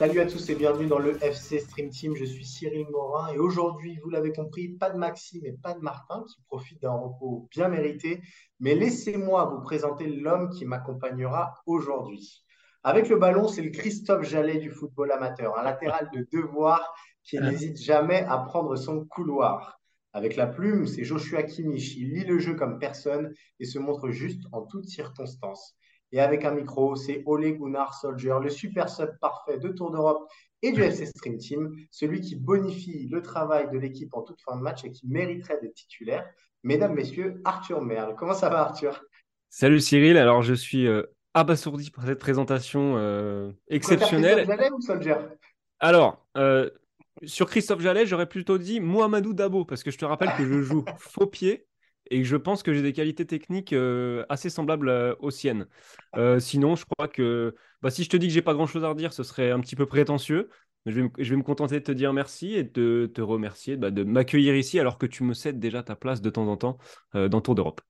Salut à tous et bienvenue dans le FC Stream Team. Je suis Cyril Morin et aujourd'hui, vous l'avez compris, pas de Maxime et pas de Martin qui profitent d'un repos bien mérité. Mais laissez-moi vous présenter l'homme qui m'accompagnera aujourd'hui. Avec le ballon, c'est le Christophe Jallet du football amateur, un latéral de devoir qui n'hésite jamais à prendre son couloir. Avec la plume, c'est Joshua Kimmich. Il lit le jeu comme personne et se montre juste en toutes circonstances. Et avec un micro, c'est Ole Gunnar Soldier, le super sub parfait de Tour d'Europe et du FC Stream Team, celui qui bonifie le travail de l'équipe en toute fin de match et qui mériterait d'être titulaire. Mesdames, Messieurs, Arthur Merle. Comment ça va, Arthur? Salut Cyril, alors je suis euh, abasourdi par cette présentation euh, exceptionnelle. Christophe ou Soldier? Alors, euh, sur Christophe Jallet, j'aurais plutôt dit Mohamedou Dabo, parce que je te rappelle que je joue faux pied et que je pense que j'ai des qualités techniques euh, assez semblables aux siennes. Sinon, je crois que bah, si je te dis que j'ai pas grand-chose à redire, ce serait un petit peu prétentieux. Mais je vais, me, je vais me contenter de te dire merci et de te remercier bah, de m'accueillir ici alors que tu me cèdes déjà ta place de temps en temps dans Tour d'Europe.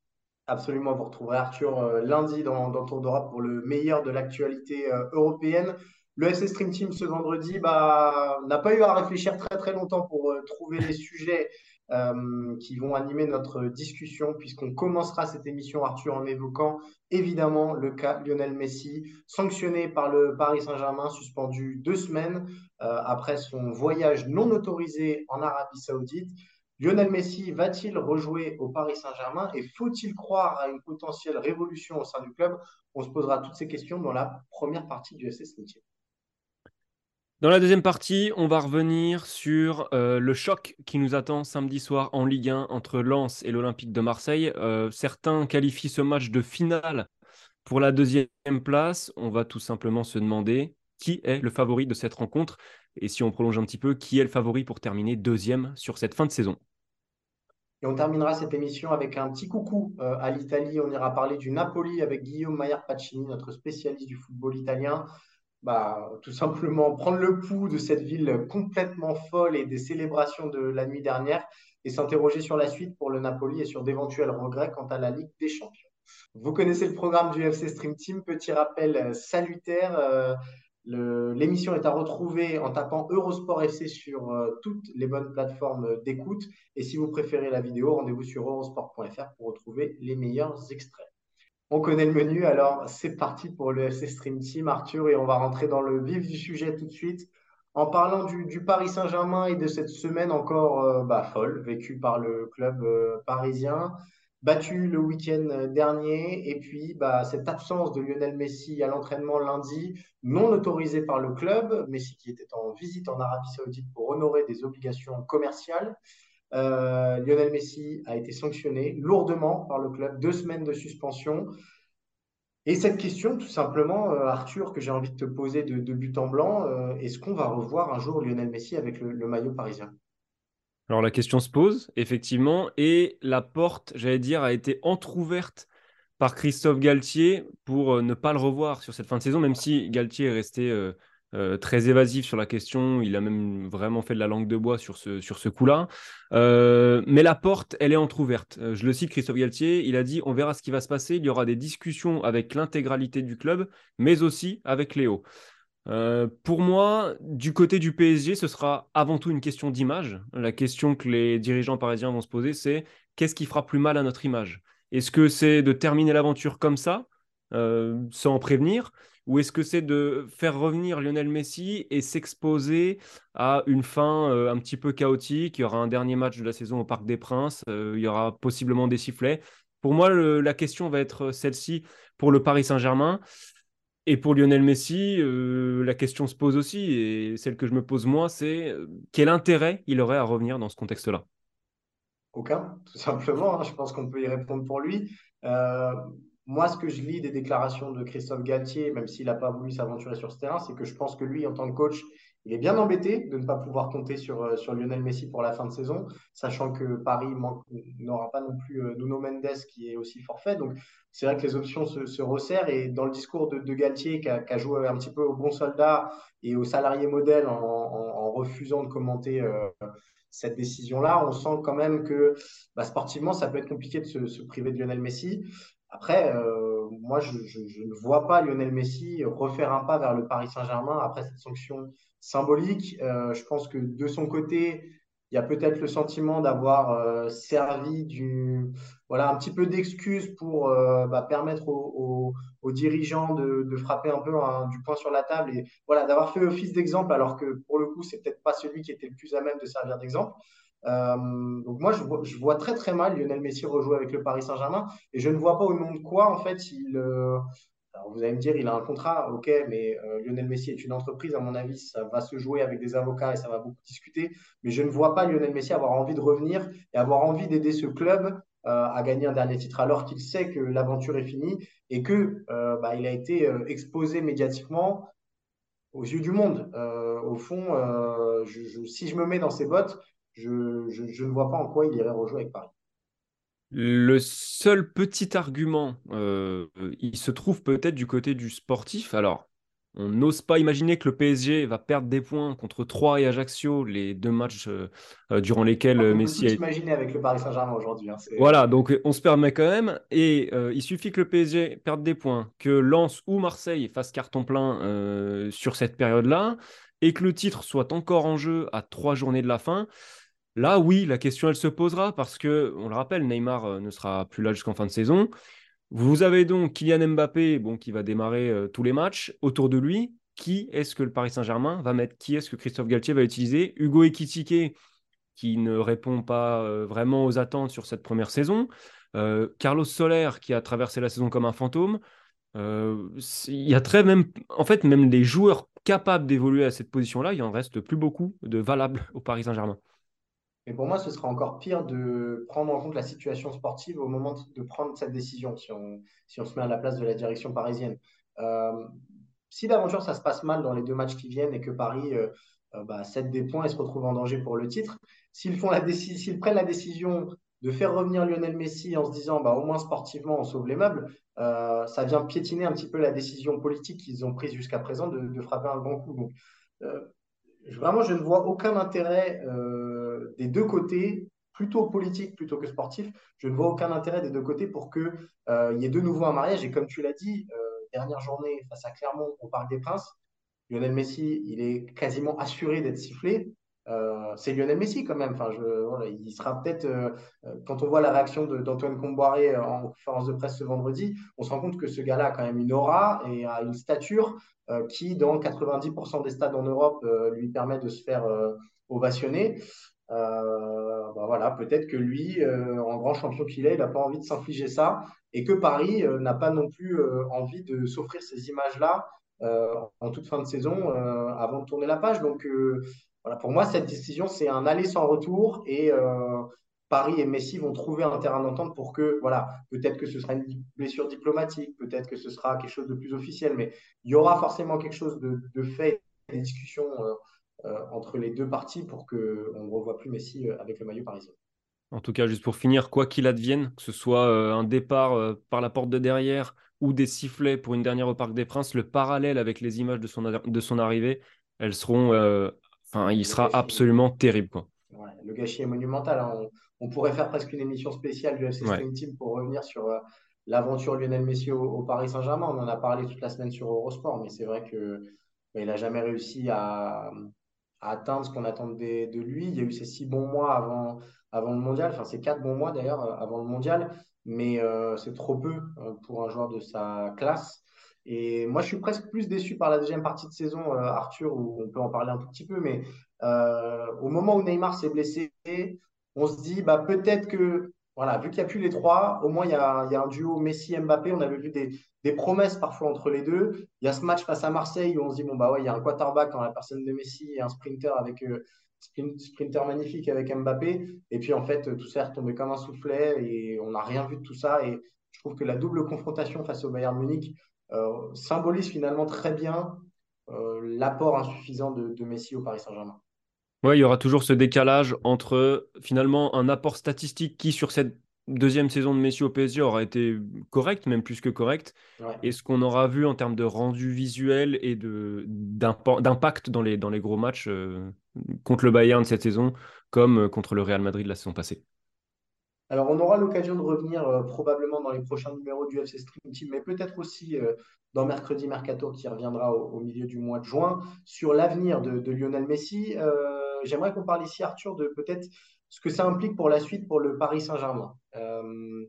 Absolument, vous retrouverez Arthur euh, lundi dans, dans Tour d'Europe pour le meilleur de l'actualité euh, européenne. Le FC Stream Team ce vendredi bah, n'a pas eu à réfléchir très très longtemps pour euh, trouver les sujets qui vont animer notre discussion, puisqu'on commencera cette émission, Arthur, en évoquant évidemment le cas Lionel Messi, sanctionné par le Paris Saint-Germain, suspendu deux semaines après son voyage non autorisé en Arabie Saoudite. Lionel Messi va-t-il rejouer au Paris Saint-Germain et faut-il croire à une potentielle révolution au sein du club? On se posera toutes ces questions dans la première partie du Stream Team. Dans la deuxième partie, on va revenir sur euh, le choc qui nous attend samedi soir en Ligue 1 entre Lens et l'Olympique de Marseille. Euh, certains qualifient ce match de finale pour la deuxième place. On va tout simplement se demander qui est le favori de cette rencontre et si on prolonge un petit peu, qui est le favori pour terminer deuxième sur cette fin de saison? Et on terminera cette émission avec un petit coucou euh, à l'Italie. On ira parler du Napoli avec Guillaume Maillard Pacini, notre spécialiste du football italien. Bah, tout simplement prendre le pouls de cette ville complètement folle et des célébrations de la nuit dernière et s'interroger sur la suite pour le Napoli et sur d'éventuels regrets quant à la Ligue des Champions. Vous connaissez le programme du FC Stream Team. Petit rappel euh, salutaire. euh, L'émission est à retrouver en tapant Eurosport FC sur euh, toutes les bonnes plateformes d'écoute. Et si vous préférez la vidéo, rendez-vous sur eurosport.fr pour retrouver les meilleurs extraits. On connaît le menu, alors c'est parti pour le FC Stream Team, Arthur, et on va rentrer dans le vif du sujet tout de suite en parlant du, Paris Saint-Germain et de cette semaine encore euh, bah, folle vécue par le club euh, parisien, battu le week-end dernier, et puis bah, cette absence de Lionel Messi à l'entraînement lundi, non autorisé par le club, Messi qui était en visite en Arabie Saoudite pour honorer des obligations commerciales. Euh, Lionel Messi a été sanctionné lourdement par le club, deux semaines de suspension. Et cette question, tout simplement, euh, Arthur, que j'ai envie de te poser de, but en blanc, euh, est-ce qu'on va revoir un jour Lionel Messi avec le maillot parisien? Alors la question se pose, effectivement, et la porte, j'allais dire, a été entr'ouverte par Christophe Galtier pour euh, ne pas le revoir sur cette fin de saison, même si Galtier est resté euh, euh, très évasif sur la question, il a même vraiment fait de la langue de bois sur ce, coup-là. Mais la porte, elle est entr'ouverte. Je le cite, Christophe Galtier, il a dit, on verra ce qui va se passer, il y aura des discussions avec l'intégralité du club, mais aussi avec Léo. Euh, pour moi, du côté du PSG, ce sera avant tout une question d'image. La question que les dirigeants parisiens vont se poser, c'est qu'est-ce qui fera plus mal à notre image? Est-ce que c'est de terminer l'aventure comme ça, euh, sans prévenir ou est-ce que c'est de faire revenir Lionel Messi et s'exposer à une fin euh, un petit peu chaotique? Il y aura un dernier match de la saison au Parc des Princes, il y aura possiblement des sifflets. Pour moi, la question va être celle-ci pour le Paris Saint-Germain. Et pour Lionel Messi, la question se pose aussi, et celle que je me pose moi, c'est quel intérêt il aurait à revenir dans ce contexte-là? Aucun, tout simplement. Hein. Je pense qu'on peut y répondre pour lui. moi, ce que je lis des déclarations de Christophe Galtier, même s'il n'a pas voulu s'aventurer sur ce terrain, c'est que je pense que lui, en tant que coach, il est bien embêté de ne pas pouvoir compter sur, euh, sur Lionel Messi pour la fin de saison, sachant que Paris n'aura pas non plus euh, Nuno Mendes qui est aussi forfait. Donc, c'est vrai que les options se, resserrent. Et dans le discours de, Galtier, qui a, joué un petit peu au bon soldat et au salarié modèle en, refusant de commenter euh, cette décision-là, on sent quand même que bah, sportivement, ça peut être compliqué de se, priver de Lionel Messi. Après, moi, je, ne vois pas Lionel Messi refaire un pas vers le Paris Saint-Germain après cette sanction symbolique. Euh, je pense que de son côté, il y a peut-être le sentiment d'avoir euh, servi du, voilà, un petit peu d'excuse pour euh, bah, permettre aux, dirigeants de, frapper un peu du poing sur la table et voilà, d'avoir fait office d'exemple alors que pour le coup, c'est peut-être pas celui qui était le plus à même de servir d'exemple. Donc moi, je vois, très très mal Lionel Messi rejouer avec le Paris Saint-Germain et je ne vois pas au nom de quoi en fait il, alors vous allez me dire, il a un contrat, ok, mais euh, Lionel Messi est une entreprise, à mon avis, ça va se jouer avec des avocats et ça va beaucoup discuter. Mais je ne vois pas Lionel Messi avoir envie de revenir et avoir envie d'aider ce club euh, à gagner un dernier titre, alors qu'il sait que l'aventure est finie et que euh, bah, il a été exposé médiatiquement aux yeux du monde. au fond, si je me mets dans ses bottes, je, je ne vois pas en quoi il irait rejouer avec Paris. Le seul petit argument, euh, il se trouve peut-être du côté du sportif. Alors, on n'ose pas imaginer que le PSG va perdre des points contre Troyes et Ajaccio, les deux matchs euh, euh, durant lesquels on Messi a. imaginer avec le Paris Saint-Germain aujourd'hui. Hein, voilà, donc on se permet quand même. Et il suffit que le PSG perde des points, que Lens ou Marseille fassent carton plein sur cette période-là, et que le titre soit encore en jeu à trois journées de la fin. Là, oui, la question, elle se posera parce que, on le rappelle, Neymar euh, ne sera plus là jusqu'en fin de saison. Vous avez donc Kylian Mbappé bon, qui va démarrer euh, tous les matchs. Autour de lui, qui est-ce que le Paris Saint-Germain va mettre? Qui est-ce que Christophe Galtier va utiliser? Hugo Ekitike, qui ne répond pas euh, vraiment aux attentes sur cette première saison. Carlos Soler, qui a traversé la saison comme un fantôme. Il y a très même, en fait, même des joueurs capables d'évoluer à cette position-là, il en reste plus beaucoup de valables au Paris Saint-Germain. Et pour moi, ce sera encore pire de prendre en compte la situation sportive au moment de prendre cette décision, si on, si on se met à la place de la direction parisienne. Euh, si d'aventure ça se passe mal dans les deux matchs qui viennent et que Paris euh, euh bah, cède des points et se retrouve en danger pour le titre, s'ils prennent la décision de faire revenir Lionel Messi en se disant bah, au moins sportivement on sauve les meubles, euh, ça vient piétiner un petit peu la décision politique qu'ils ont prise jusqu'à présent de, frapper un grand coup. Donc, vraiment, je ne vois aucun intérêt des deux côtés, plutôt politique plutôt que sportif. Je ne vois aucun intérêt des deux côtés pour qu'il euh, y ait de nouveau un mariage. Et comme tu l'as dit, euh, dernière journée face à Clermont au Parc des Princes, Lionel Messi, il est quasiment assuré d'être sifflé. Euh, c'est Lionel Messi quand même. Enfin, je, il sera peut-être, euh, euh, quand on voit la réaction d'Antoine Comboiré en conférence de presse ce vendredi, on se rend compte que ce gars-là a quand même une aura et une stature qui, dans 90% des stades en Europe, lui permet de se faire ovationner. Ben voilà, peut-être que lui, en grand champion qu'il est, il n'a pas envie de s'infliger ça et que Paris n'a pas non plus envie de s'offrir ces images-là en toute fin de saison avant de tourner la page. Donc, voilà, pour moi, cette décision, c'est un aller sans retour et euh, Paris et Messi vont trouver un terrain d'entente pour que, voilà, peut-être que ce sera une blessure diplomatique, peut-être que ce sera quelque chose de plus officiel, mais il y aura forcément quelque chose de, fait, des discussions euh, euh, entre les deux parties pour qu'on ne revoie plus Messi avec le maillot parisien. En tout cas, juste pour finir, quoi qu'il advienne, que ce soit un départ par la porte de derrière ou des sifflets pour une dernière au Parc des Princes, le parallèle avec les images de son, de son arrivée, elles seront Enfin, il sera absolument terrible. Quoi. le gâchis est monumental. Hein. On, pourrait faire presque une émission spéciale du FC Stream Team pour revenir sur euh, l'aventure Lionel Messi au, Paris Saint-Germain. On en a parlé toute la semaine sur Eurosport, mais c'est vrai que bah, il n'a jamais réussi à, atteindre ce qu'on attendait de lui. Il y a eu ces six bons mois avant, avant le mondial, enfin ces quatre bons mois d'ailleurs euh, avant le mondial, mais euh, c'est trop peu pour un joueur de sa classe. Et moi, je suis presque plus déçu par la deuxième partie de saison, euh, Arthur, où on peut en parler un tout petit peu, mais euh, au moment où Neymar s'est blessé, on se dit bah, peut-être que voilà, vu qu'il n'y a plus les trois, au moins il y a, un duo Messi-Mbappé. On avait vu des, promesses parfois entre les deux. Il y a ce match face à Marseille où on se dit bon, bah ouais, il y a un quarterback en la personne de Messi et un sprinter avec. Euh, sprinter magnifique avec Mbappé. Et puis en fait, tout ça est retombé comme un soufflet et on n'a rien vu de tout ça. Et je trouve que la double confrontation face au Bayern Munich euh, symbolise finalement très bien euh, l'apport insuffisant de Messi au Paris Saint-Germain. Oui, il y aura toujours ce décalage entre finalement un apport statistique qui, sur cette deuxième saison de Messi au PSG, aura été correct, même plus que correct, et ce qu'on aura vu en termes de rendu visuel et d'impact dans les, dans les gros matchs euh, contre le Bayern de cette saison, comme euh, contre le Real Madrid la saison passée. Alors, on aura l'occasion de revenir euh, probablement dans les prochains numéros du FC Stream Team, mais peut-être aussi dans Mercredi Mercato qui reviendra au, milieu du mois de juin, sur l'avenir de, de, Lionel Messi j'aimerais qu'on parle ici, Arthur, de peut-être ce que ça implique pour la suite pour le Paris Saint-Germain. Euh,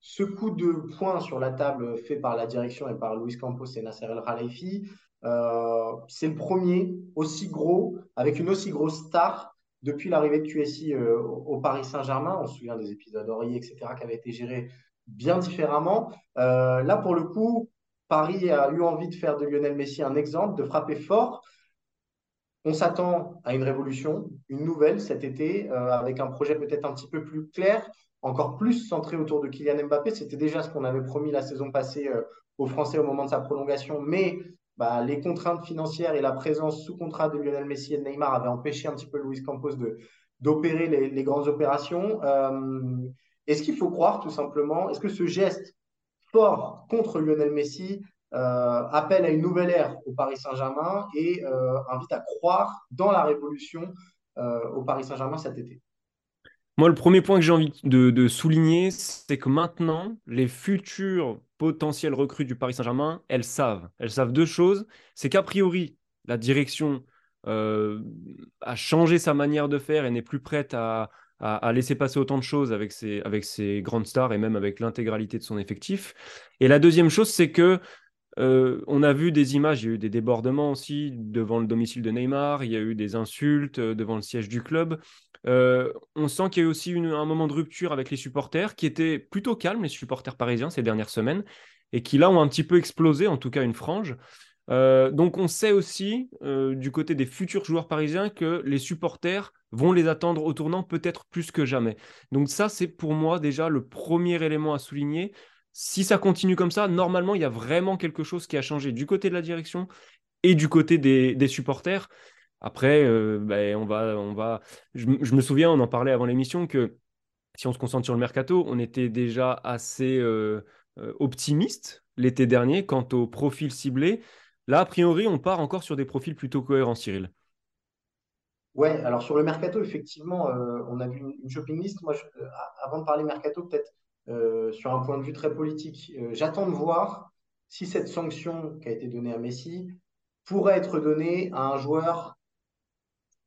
ce coup de poing sur la table fait par la direction et par Luis Campos et Nasser El Khalifi, euh, c'est le premier aussi gros, avec une aussi grosse star depuis l'arrivée de QSI euh, au Paris Saint-Germain. On se souvient des épisodes Aurier, etc., qui avaient été gérés bien différemment. là, pour le coup, Paris a eu envie de faire de Lionel Messi un exemple, de frapper fort. On s'attend à une révolution, une nouvelle cet été, euh, avec un projet peut-être un petit peu plus clair, encore plus centré autour de Kylian Mbappé. C'était déjà ce qu'on avait promis la saison passée euh, aux Français au moment de sa prolongation, mais bah, les contraintes financières et la présence sous contrat de Lionel Messi et de Neymar avaient empêché un petit peu Luis Campos de, d'opérer les, grandes opérations. Euh, est-ce qu'il faut croire tout simplement, est-ce que ce geste fort contre Lionel Messi appelle à une nouvelle ère au Paris Saint-Germain et euh, invite à croire dans la révolution euh, au Paris Saint-Germain cet été. Moi, le premier point que j'ai envie de, souligner, c'est que maintenant, les futures potentielles recrues du Paris Saint-Germain, elles savent. Elles savent deux choses. C'est qu'a priori, la direction a changé sa manière de faire et n'est plus prête à, laisser passer autant de choses avec ses, avec ses grandes stars et même avec l'intégralité de son effectif. Et la deuxième chose, c'est que euh, on a vu des images, il y a eu des débordements aussi devant le domicile de Neymar, il y a eu des insultes euh, devant le siège du club. Euh, on sent qu'il y a eu aussi un moment de rupture avec les supporters qui étaient plutôt calmes, les supporters parisiens, ces dernières semaines, et qui là ont un petit peu explosé, en tout cas une frange. donc on sait aussi du côté des futurs joueurs parisiens que les supporters vont les attendre au tournant peut-être plus que jamais. Donc ça c'est pour moi déjà le premier élément à souligner si ça continue comme ça, normalement, il y a vraiment quelque chose qui a changé du côté de la direction et du côté des, supporters. Après, euh, ben, on va, on va... Je, me souviens, on en parlait avant l'émission, que si on se concentre sur le mercato, on était déjà assez euh, euh, optimiste l'été dernier quant au profil ciblé. Là, a priori, on part encore sur des profils plutôt cohérents, Cyril. Ouais, alors sur le mercato, effectivement, on a vu une, shopping list. Moi, avant de parler mercato, peut-être euh, sur un point de vue très politique. Euh, j'attends de voir si cette sanction qui a été donnée à Messi pourrait être donnée à un joueur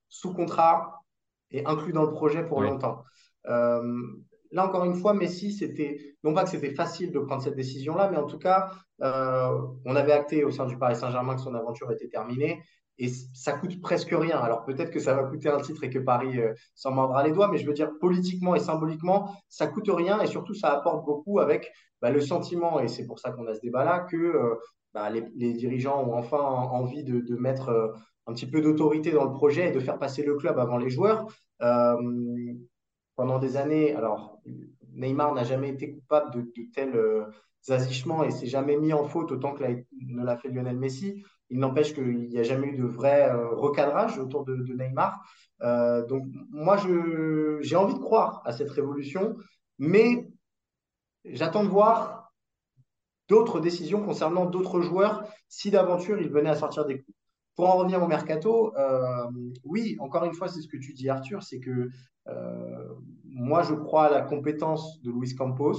sous contrat et inclus dans le projet pour longtemps. Euh, là, encore une fois, Messi, c'était non pas que c'était facile de prendre cette décision-là, mais en tout cas, on avait acté au sein du Paris Saint-Germain que son aventure était terminée et ça coûte presque rien. Alors peut-être que ça va coûter un titre et que Paris euh, s'en mordra les doigts, mais je veux dire politiquement et symboliquement, ça coûte rien et surtout ça apporte beaucoup avec bah, le sentiment, et c'est pour ça qu'on a ce débat-là, que euh, bah, les, dirigeants ont enfin envie de, mettre euh, un petit peu d'autorité dans le projet et de faire passer le club avant les joueurs. pendant des années, alors Neymar n'a jamais été coupable de, tels agissements et s'est jamais mis en faute autant que ne l'a fait Lionel Messi. Il n'empêche qu'il n'y a jamais eu de vrai euh, recadrage autour de, Neymar. Euh, donc moi, j'ai envie de croire à cette révolution, mais j'attends de voir d'autres décisions concernant d'autres joueurs si d'aventure ils venaient à sortir des coups. Pour en revenir au mercato, euh, oui, encore une fois, c'est ce que tu dis, Arthur, c'est que moi, je crois à la compétence de Luis Campos.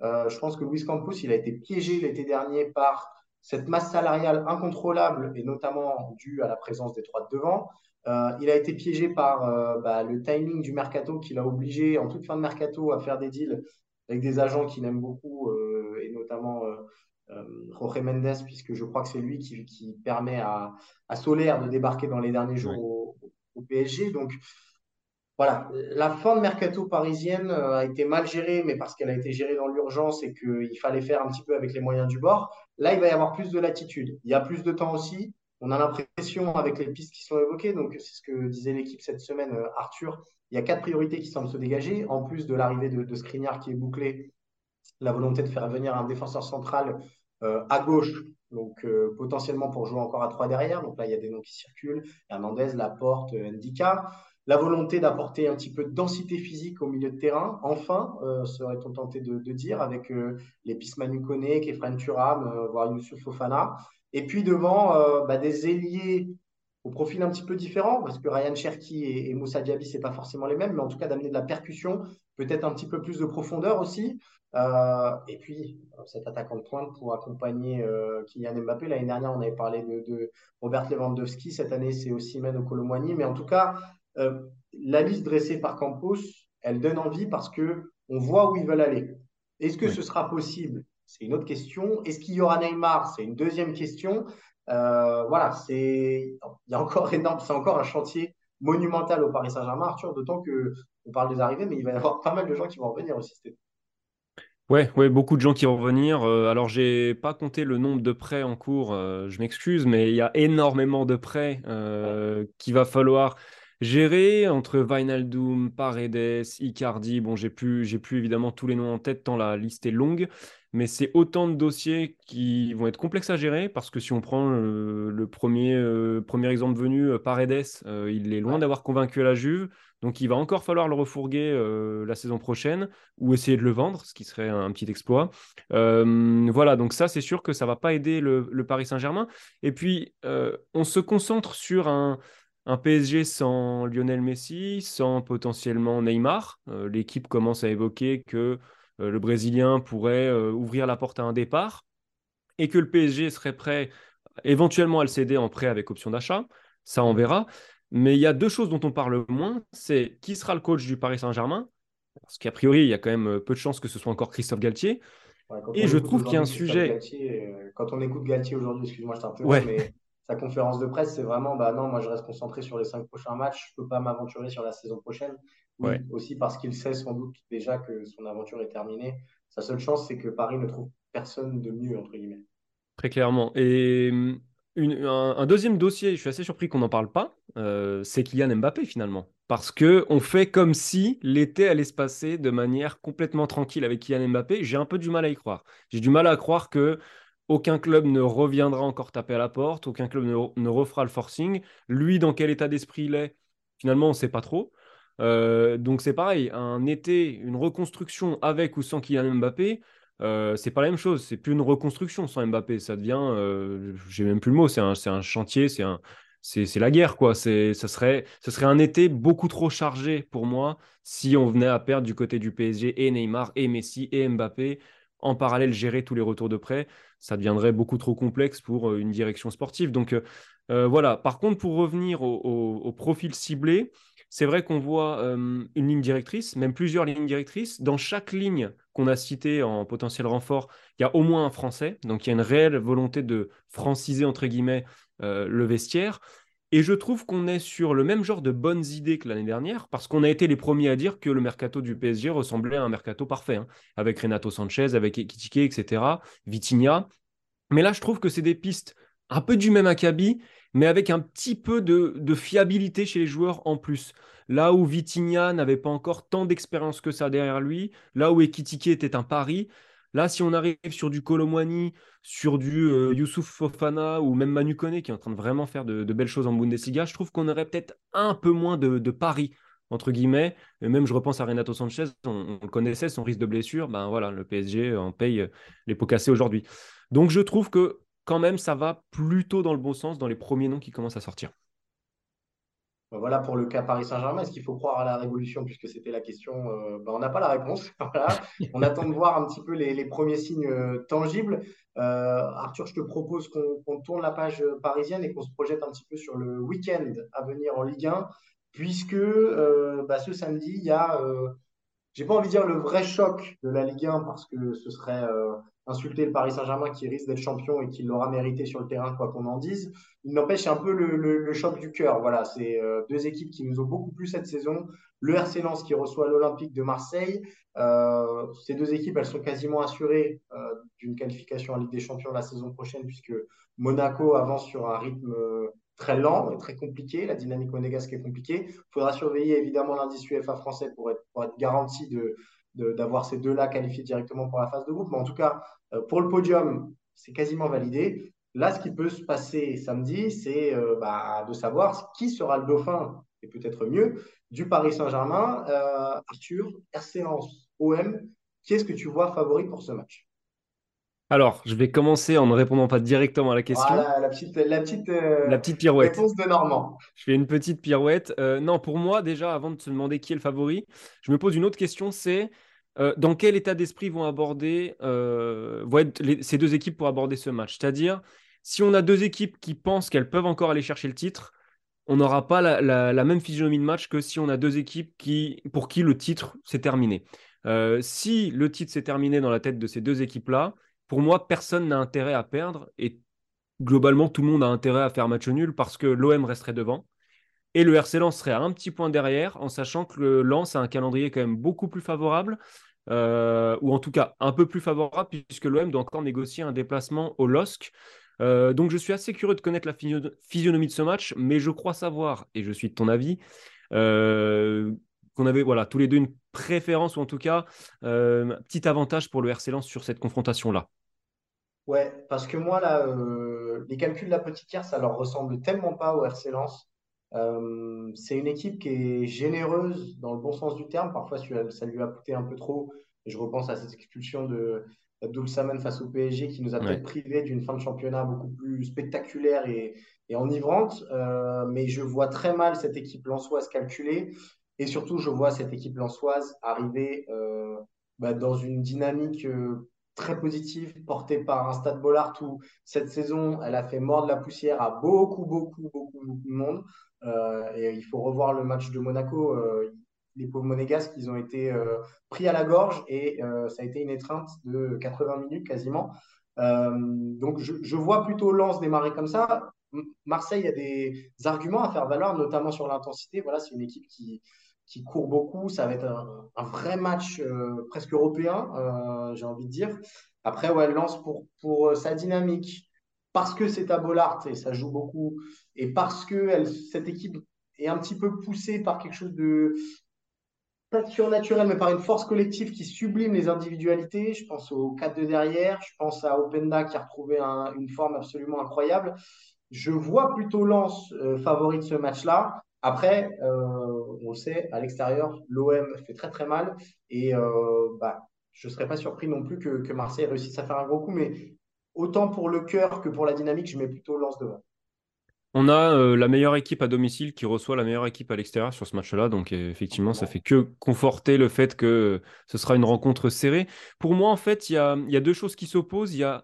je pense que Luis Campos, il a été piégé l'été dernier par cette masse salariale incontrôlable et notamment due à la présence des trois de devant. Euh, il a été piégé par euh, bah, le timing du mercato qui l'a obligé en toute fin de mercato à faire des deals avec des agents qu'il aime beaucoup euh, et notamment Jorge Mendes puisque je crois que c'est lui qui, permet à, à, Solaire de débarquer dans les derniers jours au, PSG. Donc voilà, la fin de mercato parisienne a été mal gérée, mais parce qu'elle a été gérée dans l'urgence et qu'il fallait faire un petit peu avec les moyens du bord. Là, il va y avoir plus de latitude. Il y a plus de temps aussi. On a l'impression, avec les pistes qui sont évoquées, donc c'est ce que disait l'équipe cette semaine, euh, Arthur, il y a quatre priorités qui semblent se dégager, en plus de l'arrivée de, de qui est bouclé, la volonté de faire venir un défenseur central euh, à gauche, donc potentiellement pour jouer encore à trois derrière. Donc là, il y a des noms qui circulent, Hernandez, Laporte, Ndika la volonté d'apporter un petit peu de densité physique au milieu de terrain, enfin, euh, serait-on tenté de, dire, avec euh, les Pismanu Kone, Kefren Turam, euh, voire Youssouf Fofana. Et puis devant euh, bah, des ailiers au profil un petit peu différent, parce que Ryan Cherki et, Moussa Diaby, ce pas forcément les mêmes, mais en tout cas d'amener de la percussion, peut-être un petit peu plus de profondeur aussi. et puis cet attaquant de pointe pour accompagner Kylian Mbappé. L'année dernière, on avait parlé de, Robert Lewandowski. Cette année, c'est aussi Meno Colomwani. Mais en tout cas, euh, la liste dressée par Campos, elle donne envie parce que on voit où ils veulent aller. Est-ce que ce sera possible? C'est une autre question. Est-ce qu'il y aura Neymar? C'est une deuxième question. Euh, voilà, c'est il y a encore énorme, c'est encore un chantier monumental au Paris Saint-Germain, Arthur. D'autant que on parle des arrivées, mais il va y avoir pas mal de gens qui vont revenir aussi. Ouais, ouais, beaucoup de gens qui vont revenir. Euh, alors, j'ai pas compté le nombre de prêts en cours. je m'excuse, mais il y a énormément de prêts qu'il va falloir Gérer entre Vinaldoom, Paredes, Icardi, bon, j'ai plus, j'ai plus évidemment tous les noms en tête tant la liste est longue, mais c'est autant de dossiers qui vont être complexes à gérer parce que si on prend le, premier, euh, premier exemple venu, euh, Paredes, euh, il est loin d'avoir convaincu la Juve, donc il va encore falloir le refourguer la saison prochaine ou essayer de le vendre, ce qui serait un, petit exploit. voilà, donc ça c'est sûr que ça va pas aider le Paris Saint-Germain. Et puis on se concentre sur un un PSG sans Lionel Messi, sans potentiellement Neymar. Euh, l'équipe commence à évoquer que euh, le Brésilien pourrait euh, ouvrir la porte à un départ et que le PSG serait prêt éventuellement à le céder en prêt avec option d'achat. Ça, on verra. Mais il y a deux choses dont on parle moins. C'est qui sera le coach du Paris Saint-Germain? Parce qu'a priori, il y a quand même peu de chances que ce soit encore Christophe Galtier. et je trouve qu'il y a un sujet... quand on écoute Galtier aujourd'hui, excuse-moi, je t'interromps, mais sa conférence de presse, c'est vraiment bah non, moi je reste concentré sur les cinq prochains matchs, je ne peux pas m'aventurer sur la saison prochaine. Aussi parce qu'il sait sans doute déjà que son aventure est terminée. Sa seule chance, c'est que Paris ne trouve personne de mieux, entre guillemets. Très clairement. Et un, deuxième dossier, je suis assez surpris qu'on n'en parle pas, euh, c'est Kylian Mbappé finalement. Parce que on fait comme si l'été allait se passer de manière complètement tranquille avec Kylian Mbappé. J'ai un peu du mal à y croire. J'ai du mal à croire que aucun club ne reviendra encore taper à la porte, aucun club ne, refera le forcing. Lui, dans quel état d'esprit il est, finalement, on ne sait pas trop. Euh, donc c'est pareil, un été, une reconstruction avec ou sans Kylian Mbappé, euh, c'est pas la même chose. C'est plus une reconstruction sans Mbappé. Ça devient, euh, j'ai même plus le mot. C'est un, chantier, c'est la guerre quoi. Ça ce serait un été beaucoup trop chargé pour moi si on venait à perdre du côté du PSG et Neymar et Messi et Mbappé en parallèle gérer tous les retours de prêt, ça deviendrait beaucoup trop complexe pour euh, une direction sportive. Donc euh, euh, voilà, par contre, pour revenir au, profil ciblé, c'est vrai qu'on voit une ligne directrice, même plusieurs lignes directrices. Dans chaque ligne qu'on a citée en potentiel renfort, il y a au moins un Français. Donc il y a une réelle volonté de franciser, entre guillemets, le vestiaire. Et je trouve qu'on est sur le même genre de bonnes idées que l'année dernière, parce qu'on a été les premiers à dire que le mercato du PSG ressemblait à un mercato parfait, hein, avec Renato Sanchez, avec Ekitike, etc., Vitinha. Mais là, je trouve que c'est des pistes un peu du même acabit, mais avec un petit peu de, fiabilité chez les joueurs en plus. Là où Vitinha n'avait pas encore tant d'expérience que ça derrière lui, là où Ekitike était un pari, Là, si on arrive sur du Colomwani, sur du euh, Youssouf Fofana ou même Manu Kone qui est en train de vraiment faire de, belles choses en Bundesliga, je trouve qu'on aurait peut-être un peu moins de, paris entre guillemets. Et même, je repense à Renato Sanchez, on, le connaissait, son risque de blessure. Ben voilà, le PSG en paye les pots cassés aujourd'hui. Donc, je trouve que quand même, ça va plutôt dans le bon sens dans les premiers noms qui commencent à sortir. Voilà pour le cas Paris Saint-Germain. Est-ce qu'il faut croire à la révolution puisque c'était la question euh, ben On n'a pas la réponse. On attend de voir un petit peu les, premiers signes euh, tangibles. Euh, Arthur, je te propose qu'on tourne la page parisienne et qu'on se projette un petit peu sur le week-end à venir en Ligue 1, puisque ben, ce samedi, il y a, j'ai pas envie de dire le vrai choc de la Ligue 1 parce que ce serait insulter le Paris Saint-Germain qui risque d'être champion et qui l'aura mérité sur le terrain, quoi qu'on en dise. Il n'empêche un peu le, choc du cœur. Voilà, c'est euh, deux équipes qui nous ont beaucoup plu cette saison. Le RC Lens qui reçoit l'Olympique de Marseille. Euh, ces deux équipes, elles sont quasiment assurées euh, d'une qualification en Ligue des Champions la saison prochaine puisque Monaco avance sur un rythme très lent et très compliqué. La dynamique monégasque est compliquée. Il faudra surveiller évidemment l'indice UEFA français pour être, pour être garanti de, d'avoir ces deux-là qualifiés directement pour la phase de groupe. Mais en tout cas, euh, pour le podium, c'est quasiment validé. Là, ce qui peut se passer samedi, c'est euh, bah, de savoir qui sera le dauphin, et peut-être mieux, du Paris Saint-Germain. Euh, Arthur, RC OM, qui est-ce que tu vois favori pour ce match? Alors, je vais commencer en ne répondant pas directement à la question. Voilà, la petite, la petite, la petite pirouette. Réponse de Normand. Je fais une petite pirouette. non, pour moi, déjà, avant de se demander qui est le favori, je me pose une autre question, c'est euh, dans quel état d'esprit vont aborder euh, vont être ces deux équipes pour aborder ce match? C'est-à-dire, si on a deux équipes qui pensent qu'elles peuvent encore aller chercher le titre, on n'aura pas la, même physionomie de match que si on a deux équipes qui, pour qui le titre s'est terminé. Euh, si le titre s'est terminé dans la tête de ces deux équipes-là, pour moi, personne n'a intérêt à perdre et globalement, tout le monde a intérêt à faire match nul parce que l'OM resterait devant. Et le RC Lens serait un petit point derrière, en sachant que le Lens a un calendrier quand même beaucoup plus favorable, euh, ou en tout cas un peu plus favorable, puisque l'OM doit encore négocier un déplacement au LOSC. Euh, donc je suis assez curieux de connaître la physionomie de ce match, mais je crois savoir, et je suis de ton avis, euh, qu'on avait voilà, tous les deux une préférence, ou en tout cas un petit avantage pour le RC Lens sur cette confrontation-là. Ouais, parce que moi, là, les calculs de la petite pierre, ça leur ressemble tellement pas au RC Lens. Euh, c'est une équipe qui est généreuse dans le bon sens du terme. Parfois, ça lui a coûté un peu trop. je repense à cette expulsion de Saman face au PSG qui nous a peut-être privé d'une fin de championnat beaucoup plus spectaculaire et, enivrante. Euh, mais je vois très mal cette équipe lançoise calculer. Et surtout, je vois cette équipe lançoise arriver euh, bah, dans une dynamique très positive portée par un Stade Bollard où cette saison, elle a fait mordre la poussière à beaucoup, beaucoup, beaucoup, beaucoup de monde. Euh, et il faut revoir le match de Monaco. Euh, les pauvres monégasques, ils ont été euh, pris à la gorge et ça a été une étreinte de 80 minutes quasiment. donc je, vois plutôt Lens démarrer comme ça. Marseille a des arguments à faire valoir, notamment sur l'intensité. Voilà, c'est une équipe qui, qui court beaucoup. Ça va être un, vrai match presque européen, j'ai envie de dire. Après, ouais, Lens pour, pour sa dynamique, parce que c'est à Bollard et ça joue beaucoup, et parce que cette équipe est un petit peu poussée par quelque chose de pas surnaturel, mais par une force collective qui sublime les individualités. Je pense au 4 de derrière, je pense à Openda qui a retrouvé une forme absolument incroyable. Je vois plutôt Lens euh, favori de ce match-là. Après, euh, on le sait, à l'extérieur, l'OM fait très très mal. Et euh, bah, je ne serais pas surpris non plus que, que Marseille réussisse à faire un gros coup. Mais autant pour le cœur que pour la dynamique, je mets plutôt Lance devant. On a euh, la meilleure équipe à domicile qui reçoit la meilleure équipe à l'extérieur sur ce match-là. Donc, effectivement, ça fait que conforter le fait que ce sera une rencontre serrée. Pour moi, en fait, il y a, deux choses qui s'opposent. Il y a,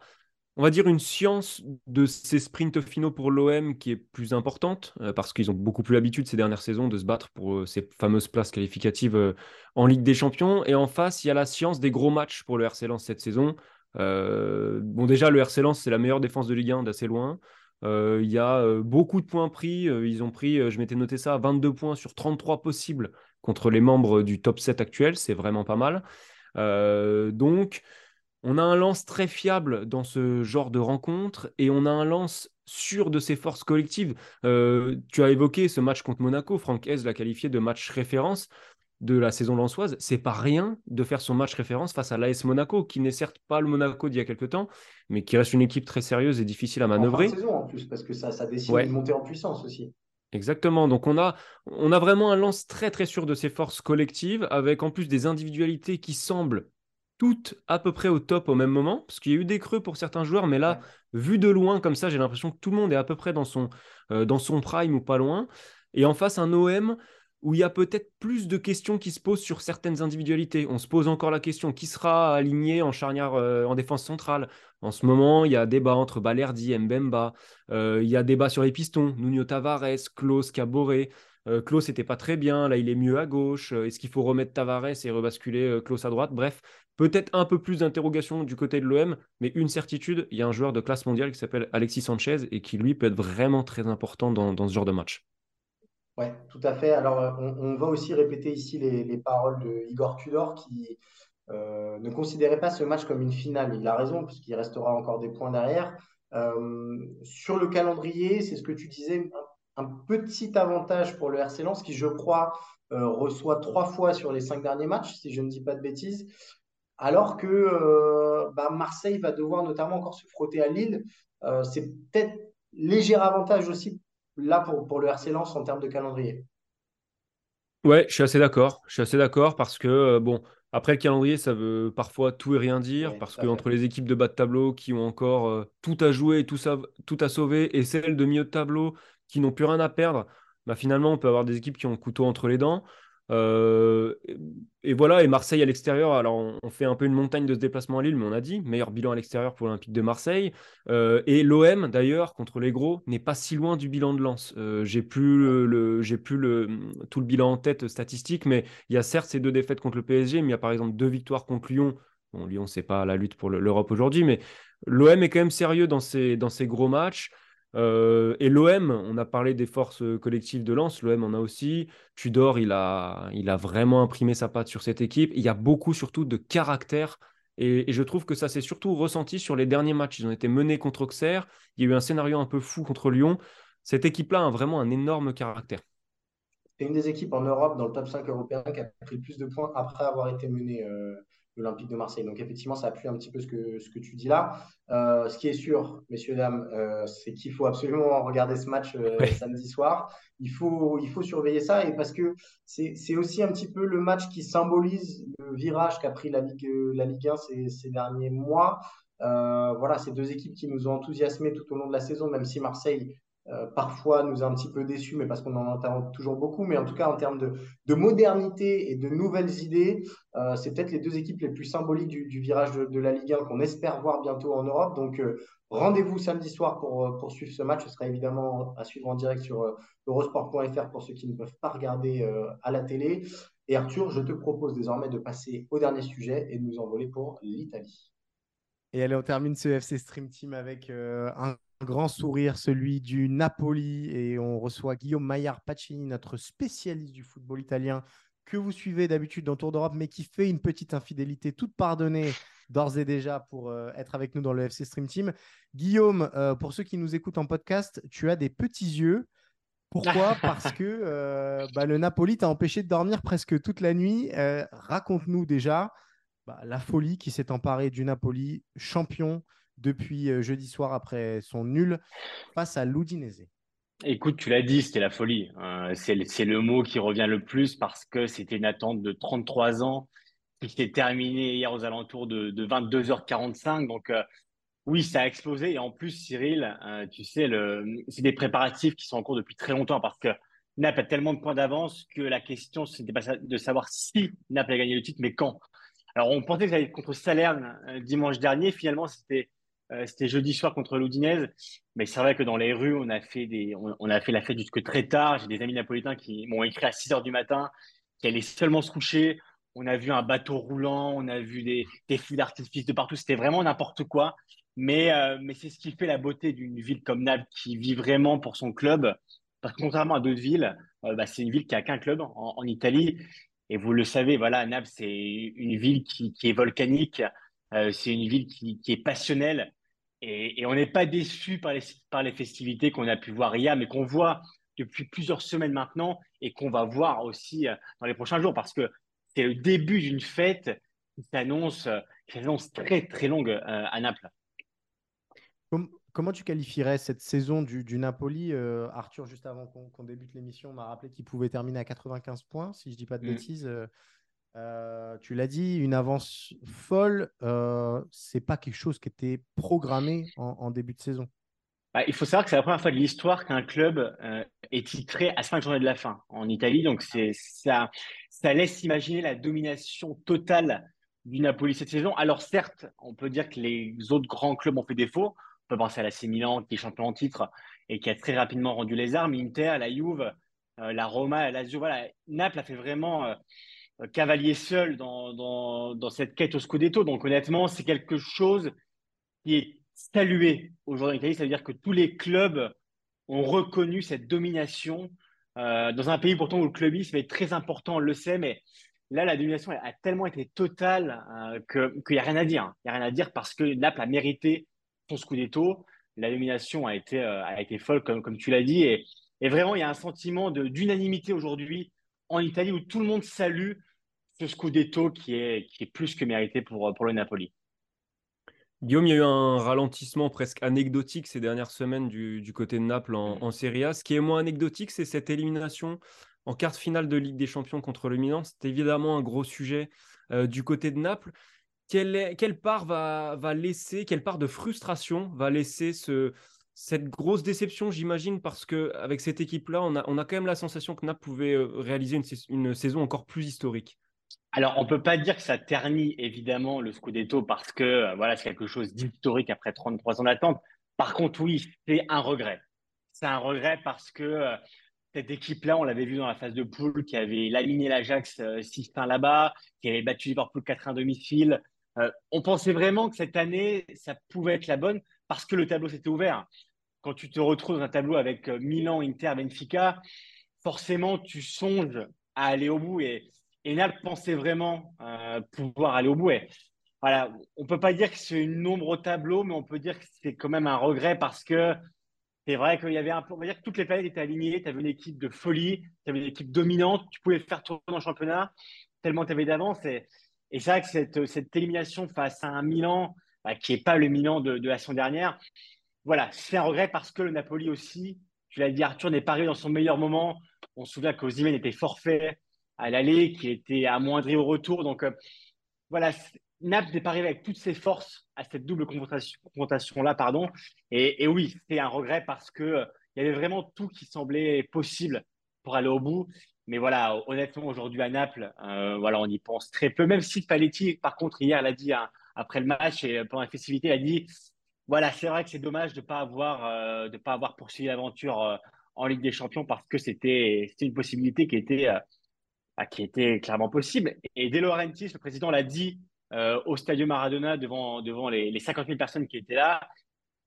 on va dire, une science de ces sprints finaux pour l'OM qui est plus importante euh, parce qu'ils ont beaucoup plus l'habitude ces dernières saisons de se battre pour euh, ces fameuses places qualificatives en Ligue des Champions. Et en face, il y a la science des gros matchs pour le RC Lens cette saison. Euh, bon, déjà, le RC Lens, c'est la meilleure défense de Ligue 1 d'assez loin. Euh, il y a euh, beaucoup de points pris. ils ont pris, je m'étais noté ça, 22 points sur 33 possibles contre les membres du top 7 actuel. C'est vraiment pas mal. donc, on a un lance très fiable dans ce genre de rencontre et on a un lance sûr de ses forces collectives. tu as évoqué ce match contre Monaco. Franck Hez l'a qualifié de match référence de la saison lançoise, c'est pas rien de faire son match référence face à l'AS Monaco, qui n'est certes pas le Monaco d'il y a quelques temps, mais qui reste une équipe très sérieuse et difficile à manœuvrer. En saison en plus, parce que ça, ça décide de monter en puissance aussi. Exactement. Donc on a, on a vraiment un lance très très sûr de ses forces collectives, avec en plus des individualités qui semblent toutes à peu près au top au même moment, parce qu'il y a eu des creux pour certains joueurs, mais là, vu de loin comme ça, j'ai l'impression que tout le monde est à peu près dans son, euh, dans son prime ou pas loin. Et en face, un OM où il y a peut-être plus de questions qui se posent sur certaines individualités. On se pose encore la question qui sera aligné en charnière euh, en défense centrale? En ce moment, il y a débat entre Balerdi Mbemba. Euh, il y a débat sur les pistons. Nuno Tavares, Klaus, Caboret. Euh, Klaus n'était pas très bien. Là, il est mieux à gauche. Est-ce qu'il faut remettre Tavares et rebasculer Klaus à droite? Bref, Peut-être un peu plus d'interrogation du côté de l'OM, mais une certitude, il y a un joueur de classe mondiale qui s'appelle Alexis Sanchez et qui lui peut être vraiment très important dans, ce genre de match. Oui, tout à fait. Alors, on, va aussi répéter ici les, paroles de Igor Tudor qui euh, ne considérait pas ce match comme une finale. Il a raison, puisqu'il restera encore des points derrière. Euh, sur le calendrier, c'est ce que tu disais, un, petit avantage pour le RC Lens qui, je crois, euh, reçoit trois fois sur les cinq derniers matchs, si je ne dis pas de bêtises alors que euh, bah, Marseille va devoir notamment encore se frotter à Lille. Euh, c'est peut-être léger avantage aussi là pour, pour le RC Lens en termes de calendrier. Ouais, je suis assez d'accord. Je suis assez d'accord parce que, euh, bon, après le calendrier, ça veut parfois tout et rien dire parce que entre les équipes de bas de tableau qui ont encore tout à jouer, tout, tout à sauver et celles de milieu de tableau qui n'ont plus rien à perdre, bah, finalement, on peut avoir des équipes qui ont le couteau entre les dents. Euh, et voilà, et Marseille à l'extérieur, alors on, fait un peu une montagne de ce déplacement à Lille, mais on a dit, meilleur bilan à l'extérieur pour l'Olympique de Marseille. Euh, et l'OM, d'ailleurs, contre les gros, n'est pas si loin du bilan de Lens. Euh, j'ai plus, le, j'ai plus le, tout le bilan en tête statistique, mais il y a certes ces deux défaites contre le PSG, mais il y a par exemple deux victoires contre Lyon. Bon, Lyon, c'est pas la lutte pour l'Europe aujourd'hui, mais l'OM est quand même sérieux dans ces, dans ces gros matchs. Et l'OM, on a parlé des forces collectives de Lens, l'OM en a aussi. Tudor, il a, il a vraiment imprimé sa patte sur cette équipe. Il y a beaucoup surtout de caractère. Et, je trouve que ça s'est surtout ressenti sur les derniers matchs. Ils ont été menés contre Auxerre. Il y a eu un scénario un peu fou contre Lyon. Cette équipe-là a vraiment un énorme caractère. C'est une des équipes en Europe, dans le top 5 européen, qui a pris plus de points après avoir été menée l'Olympique de Marseille. Donc effectivement, ça appuie un petit peu ce que, ce que tu dis là. Euh, ce qui est sûr, messieurs, dames, euh, c'est qu'il faut absolument regarder ce match euh, samedi soir. Il faut, il faut surveiller ça et parce que c'est aussi un petit peu le match qui symbolise le virage qu'a pris la Ligue, la Ligue 1 ces, ces derniers mois. voilà, ces deux équipes qui nous ont enthousiasmés tout au long de la saison, même si Marseille euh, parfois nous a un petit peu déçus, mais parce qu'on en entend toujours beaucoup. Mais en tout cas, en termes de, modernité et de nouvelles idées, euh, c'est peut-être les deux équipes les plus symboliques du, virage de, la Ligue 1 qu'on espère voir bientôt en Europe. Donc, euh, rendez-vous samedi soir pour, pour, suivre ce match. Ce sera évidemment à suivre en direct sur eurosport.fr pour ceux qui ne peuvent pas regarder à la télé. Et Arthur, je te propose désormais de passer au dernier sujet et de nous envoler pour l'Italie. Et allez, on termine ce FC Stream Team avec un grand sourire, celui du Napoli. Et on reçoit Guillaume Maillard Pacini, notre spécialiste du football italien, que vous suivez d'habitude dans Tour d'Europe, mais qui fait une petite infidélité toute pardonnée d'ores et déjà pour euh, être avec nous dans le FC Stream Team. Guillaume, euh, pour ceux qui nous écoutent en podcast, tu as des petits yeux. Pourquoi? Parce que euh, bah, le Napoli t'a empêché de dormir presque toute la nuit. Raconte-nous déjà bah, la folie qui s'est emparée du Napoli, champion depuis jeudi soir après son nul face à l'Udinese. Écoute, tu l'as dit, c'était la folie. Hein. c'est le mot qui revient le plus parce que c'était une attente de 33 ans qui s'est terminée hier aux alentours de, 22h45. Donc, euh, oui, ça a explosé. Et en plus, Cyril, euh, tu sais, c'est des préparatifs qui sont en cours depuis très longtemps parce que Naples a tellement de points d'avance que la question, c'était pas de savoir si Naples a gagné le titre, mais quand. Alors, on pensait que ça allait être contre Salerne dimanche dernier. Finalement, c'était euh, c'était jeudi soir contre l'Oudinez. Mais c'est vrai que dans les rues, on a fait, des, on, a fait la fête jusque très tard. J'ai des amis napolitains qui m'ont écrit à 6 heures du matin, qui allaient seulement se coucher. On a vu un bateau roulant, on a vu des, des feux d'artifice de partout. C'était vraiment n'importe quoi. Mais, euh, mais c'est ce qui fait la beauté d'une ville comme Naples qui vit vraiment pour son club. Parce que contrairement à d'autres villes, euh, bah, c'est une ville qui a qu'un club en, Italie. Et vous le savez, voilà, Naples, c'est une ville qui, est volcanique. c'est une ville qui, est passionnelle. Et, on n'est pas déçu par les, par les festivités qu'on a pu voir hier, mais qu'on voit depuis plusieurs semaines maintenant et qu'on va voir aussi euh, dans les prochains jours parce que c'est le début d'une fête qui s'annonce, euh, très très longue euh, à Naples. Comment tu qualifierais cette saison du, du Napoli Arthur, juste avant qu'on débute l'émission, m'a rappelé qu'il pouvait terminer à 95 points, si je ne dis pas de mm. bêtises. Euh, tu l'as dit, une avance folle, euh, c'est pas quelque chose qui était programmé en, début de saison. Bah, il faut savoir que c'est la première fois de l'histoire qu'un club euh, est titré à cinq journées de la fin en Italie. Donc ça, ça laisse imaginer la domination totale du Napoli cette saison. Alors certes, on peut dire que les autres grands clubs ont fait défaut. On peut penser à l'AC Milan qui est champion en titre et qui a très rapidement rendu les armes. Inter, la Juve, la Roma, la Lazio. Voilà, Naples a fait vraiment cavalier seul dans, dans, cette quête au Scudetto. Donc honnêtement, c'est quelque chose qui est salué aujourd'hui en Italie. C'est-à-dire que tous les clubs ont reconnu cette domination euh, dans un pays pourtant où le clubisme est très important, on le sait, mais là, la domination a tellement été totale euh, qu'il n'y a rien à dire. Il n'y a rien à dire parce que Naples a mérité son Scudetto. La domination a été, euh, a été folle, comme, comme tu l'as dit. Et, et, vraiment, il y a un sentiment d'unanimité aujourd'hui en Italie où tout le monde salue ce Scudetto qui est, qui est plus que mérité pour, pour le Napoli. Guillaume, il y a eu un ralentissement presque anecdotique ces dernières semaines du, côté de Naples en, en, Serie A. Ce qui est moins anecdotique, c'est cette élimination en quart de finale de Ligue des Champions contre le Milan. C'est évidemment un gros sujet euh, du côté de Naples. Quelle, quelle part va, va, laisser, quelle part de frustration va laisser ce, cette grosse déception, j'imagine, parce qu'avec cette équipe-là, on a, on a quand même la sensation que Naples pouvait euh, réaliser une, une saison encore plus historique? Alors, on ne peut pas dire que ça ternit évidemment le Scudetto parce que euh, voilà, c'est quelque chose d'historique après 33 ans d'attente. Par contre, oui, c'est un regret. C'est un regret parce que euh, cette équipe-là, on l'avait vu dans la phase de poule, qui avait laminé l'Ajax 6-1 euh, là-bas, qui avait battu Liverpool 4-1 domicile. on pensait vraiment que cette année, ça pouvait être la bonne parce que le tableau s'était ouvert. Quand tu te retrouves dans un tableau avec Milan, Inter, Benfica, forcément, tu songes à aller au bout. Et et Naples pensait vraiment euh, pouvoir aller au bout. voilà, on peut pas dire que c'est une ombre au tableau, mais on peut dire que c'est quand même un regret parce que c'est vrai qu'il y avait un peu, on va dire que toutes les planètes étaient alignées. Tu avais une équipe de folie, tu avais une équipe dominante, tu pouvais faire tourner le championnat tellement tu avais d'avance. Et, et c'est vrai que cette, cette, élimination face à un Milan bah, qui n'est pas le Milan de, de la saison dernière, voilà, c'est un regret parce que le Napoli aussi, tu l'as dit, Arthur n'est pas arrivé dans son meilleur moment. On se souvient qu'Ozimène était forfait à l'aller, qui était amoindri au retour. Donc euh, voilà, Naples n'est pas arrivé avec toutes ses forces à cette double confrontation-là. pardon. Et, oui, c'est un regret parce qu'il euh, y avait vraiment tout qui semblait possible pour aller au bout. Mais voilà, honnêtement, aujourd'hui à Naples, euh, voilà, on y pense très peu. Même si Paletti, par contre, hier, l'a dit hein, après le match et pendant la festivité, a dit voilà, c'est vrai que c'est dommage de ne pas, de pas avoir poursuivi l'aventure en Ligue des Champions parce que c'était une possibilité qui était ah, qui était clairement possible. Et De Laurentiis, le président, l'a dit euh, au Stadio Maradona devant, devant les, 50 000 personnes qui étaient là.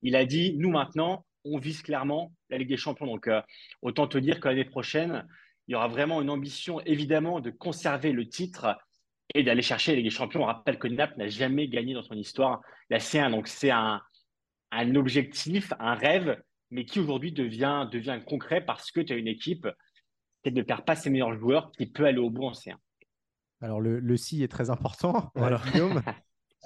Il a dit Nous, maintenant, on vise clairement la Ligue des Champions. Donc, euh, autant te dire que l'année prochaine, il y aura vraiment une ambition, évidemment, de conserver le titre et d'aller chercher la Ligue des Champions. On rappelle que Naples n'a jamais gagné dans son histoire la C1. Donc, c'est un, un objectif, un rêve, mais qui aujourd'hui devient, devient concret parce que tu as une équipe peut-être ne perd pas ses meilleurs joueurs, qui peut aller au bout en C1. Alors le, le si est très important, Guillaume.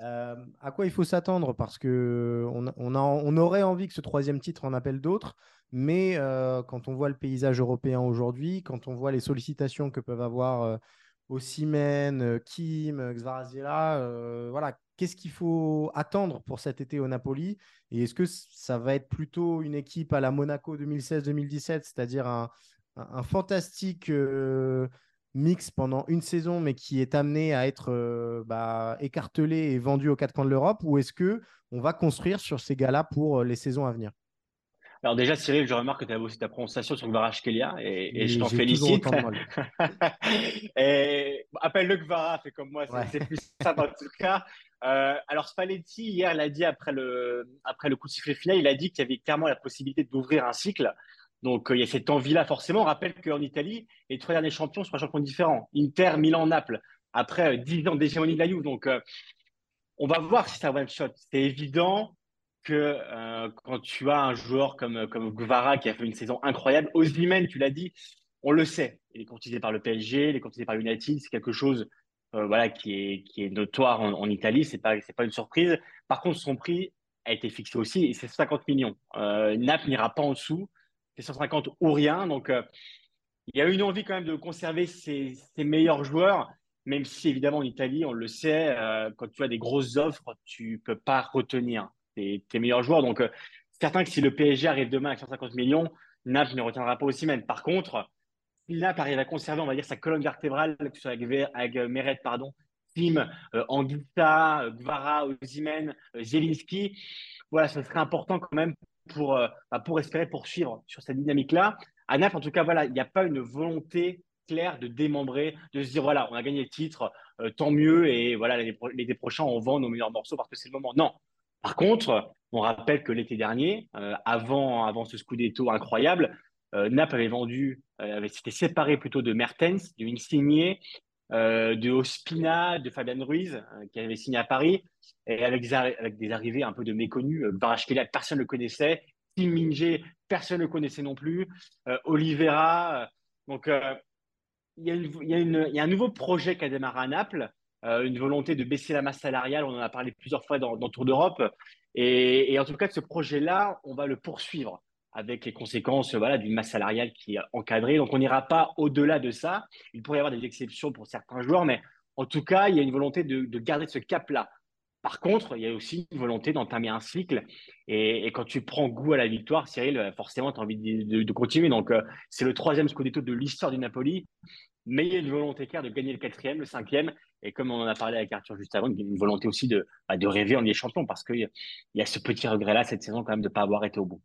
Euh, à quoi il faut s'attendre? Parce que on, on, a, on, aurait envie que ce troisième titre en appelle d'autres, mais euh, quand on voit le paysage européen aujourd'hui, quand on voit les sollicitations que peuvent avoir euh, Osimhen, euh, Kim, Xvarazela, voilà, qu'est-ce qu'il faut attendre pour cet été au Napoli? Et est-ce que ça va être plutôt une équipe à la Monaco 2016-2017, c'est-à-dire un, un, fantastique euh, mix pendant une saison, mais qui est amené à être euh, bah, écartelé et vendu aux quatre coins de l'Europe, ou est-ce que on va construire sur ces gars-là pour euh, les saisons à venir? Alors déjà, Cyril, je remarque que tu as aussi ta prononciation sur Gvara et, et je t'en félicite. et, appelle-le Gvara, fais comme moi, c'est plus simple en tout cas. alors Spalletti, hier, l'a dit après le, après le coup de sifflet final, il a dit qu'il y avait clairement la possibilité d'ouvrir un cycle. Donc, euh, il y a cette envie-là, forcément. On rappelle qu'en Italie, les trois derniers champions sont champions différents. Inter, Milan, Naples. Après 10 euh, ans d'hégémonie de la Juve. Donc, euh, on va voir si ça one shot. C'est évident que quand tu as un joueur comme, comme Guevara qui a fait une saison incroyable, Osimhen, tu l'as dit, on le sait. Il est courtisé par le PSG, il est courtisé par United. C'est quelque chose voilà, qui, est, qui est notoire en, Italie. Ce n'est pas, pas une surprise. Par contre, son prix a été fixé aussi et c'est 50 millions. Naples n'ira pas en dessous c'est 150 ou rien. Donc, euh, il y a une envie quand même de conserver ses, meilleurs joueurs, même si évidemment en Italie, on le sait, euh, quand tu as des grosses offres, tu peux pas retenir tes, meilleurs joueurs. Donc, euh, certain que si le PSG arrive demain à 150 millions, Naples ne retiendra pas aussi même. Par contre, si Naples arrive à conserver, on va dire, sa colonne vertébrale, que ce soit avec, Meret, pardon, Tim, Anguita, Gvara, Ozymen, Zelinski, voilà, ce serait important quand même pour, euh, bah, pour espérer poursuivre sur cette dynamique-là. À Naples, en tout cas, voilà, il n'y a pas une volonté clair de démembrer, de se dire voilà, on a gagné le titre, euh, tant mieux, et voilà, l'été prochain, on vend nos meilleurs morceaux parce que c'est le moment. Non. Par contre, on rappelle que l'été dernier, euh, avant, avant ce Scudetto incroyable, euh, Naples avait vendu, avait s'était séparé plutôt de Mertens, de Insigne, de Ospina, de Fabian Ruiz, qui avait signé à Paris, et avec des, avec des arrivées un peu de méconnus. Barashkelia, personne ne le connaissait. Tim Minge, personne ne le connaissait non plus. Oliveira. donc, il y, a un nouveau projet qui a démarré à Naples, euh, une volonté de baisser la masse salariale. On en a parlé plusieurs fois dans Tour d'Europe. Et, en tout cas, ce projet-là, on va le poursuivre avec les conséquences voilà, d'une masse salariale qui est encadrée. Donc, on n'ira pas au-delà de ça. Il pourrait y avoir des exceptions pour certains joueurs, mais en tout cas, il y a une volonté de, garder ce cap-là. Par contre, il y a aussi une volonté d'entamer un cycle. Et, quand tu prends goût à la victoire, Cyril, forcément, tu as envie de, continuer. Donc, euh, c'est le troisième Scudetto de l'histoire du Napoli mais il y a une volonté claire de gagner le quatrième, le cinquième, et comme on en a parlé avec Arthur juste avant, une volonté aussi de, bah, rêver en Ligue des Champions, parce qu'il y, a ce petit regret-là cette saison quand même de ne pas avoir été au bout.